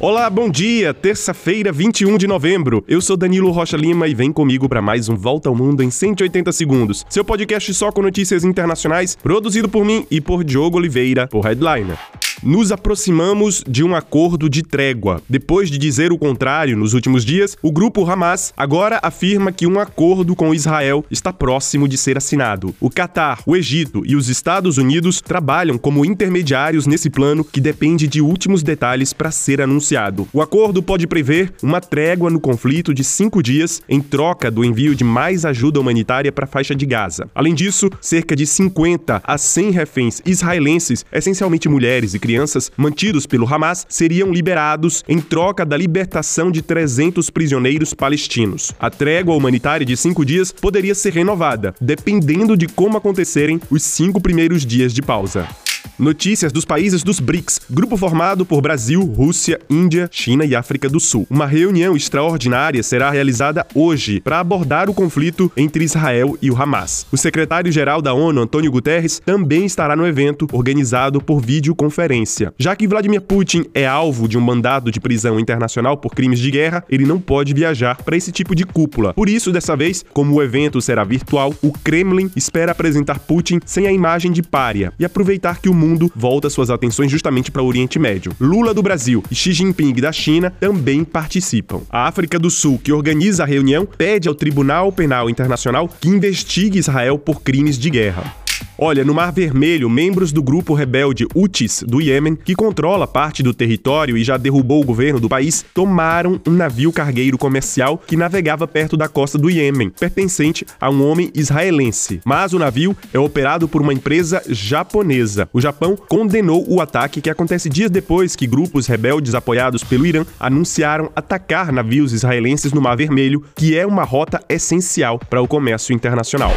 Olá, bom dia! Terça-feira, 21 de novembro. Eu sou Danilo Rocha Lima e vem comigo para mais um Volta ao Mundo em 180 segundos. Seu podcast só com notícias internacionais, produzido por mim e por Diogo Oliveira, por Headliner. Nos aproximamos de um acordo de trégua. Depois de dizer o contrário nos últimos dias, o grupo Hamas agora afirma que um acordo com Israel está próximo de ser assinado. O Catar, o Egito e os Estados Unidos trabalham como intermediários nesse plano que depende de últimos detalhes para ser anunciado. O acordo pode prever uma trégua no conflito de cinco dias em troca do envio de mais ajuda humanitária para a faixa de Gaza. Além disso, cerca de 50 a 100 reféns israelenses, essencialmente mulheres e crianças mantidos pelo Hamas seriam liberados em troca da libertação de 300 prisioneiros palestinos. A trégua humanitária de cinco dias poderia ser renovada, dependendo de como acontecerem os cinco primeiros dias de pausa. Notícias dos países dos BRICS, grupo formado por Brasil, Rússia, Índia, China e África do Sul. Uma reunião extraordinária será realizada hoje para abordar o conflito entre Israel e o Hamas. O secretário-geral da ONU, Antônio Guterres, também estará no evento, organizado por videoconferência. Já que Vladimir Putin é alvo de um mandado de prisão internacional por crimes de guerra, ele não pode viajar para esse tipo de cúpula. Por isso, dessa vez, como o evento será virtual, o Kremlin espera apresentar Putin sem a imagem de pária e aproveitar que o mundo mundo volta suas atenções justamente para o Oriente Médio. Lula do Brasil e Xi Jinping da China também participam. A África do Sul, que organiza a reunião, pede ao Tribunal Penal Internacional que investigue Israel por crimes de guerra. Olha, no Mar Vermelho, membros do grupo rebelde Houthis do Iêmen, que controla parte do território e já derrubou o governo do país, tomaram um navio cargueiro comercial que navegava perto da costa do Iêmen, pertencente a um homem israelense. Mas o navio é operado por uma empresa japonesa. O Japão condenou o ataque que acontece dias depois que grupos rebeldes apoiados pelo Irã anunciaram atacar navios israelenses no Mar Vermelho, que é uma rota essencial para o comércio internacional.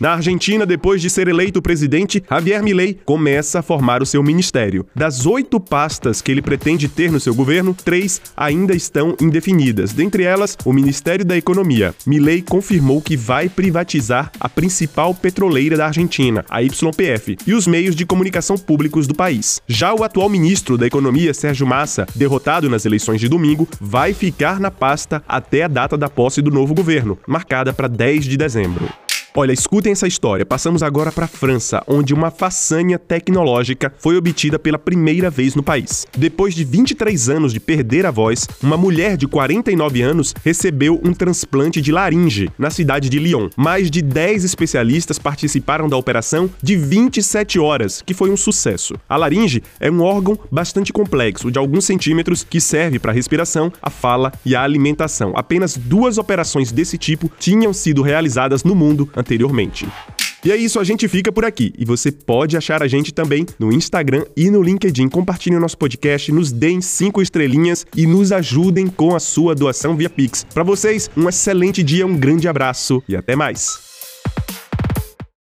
Na Argentina, depois de ser eleito presidente, Javier Milei começa a formar o seu ministério. Das oito pastas que ele pretende ter no seu governo, três ainda estão indefinidas. Dentre elas, o Ministério da Economia. Milei confirmou que vai privatizar a principal petroleira da Argentina, a YPF, e os meios de comunicação públicos do país. Já o atual ministro da Economia, Sérgio Massa, derrotado nas eleições de domingo, vai ficar na pasta até a data da posse do novo governo, marcada para 10 de dezembro. Olha, escutem essa história. Passamos agora para a França, onde uma façanha tecnológica foi obtida pela primeira vez no país. Depois de 23 anos de perder a voz, uma mulher de 49 anos recebeu um transplante de laringe na cidade de Lyon. Mais de 10 especialistas participaram da operação de 27 horas, que foi um sucesso. A laringe é um órgão bastante complexo, de alguns centímetros, que serve para a respiração, a fala e a alimentação. Apenas duas operações desse tipo tinham sido realizadas no mundo anteriormente. E é isso, a gente fica por aqui. E você pode achar a gente também no Instagram e no LinkedIn. Compartilhem o nosso podcast, nos deem cinco estrelinhas e nos ajudem com a sua doação via Pix. Para vocês, um excelente dia, um grande abraço e até mais.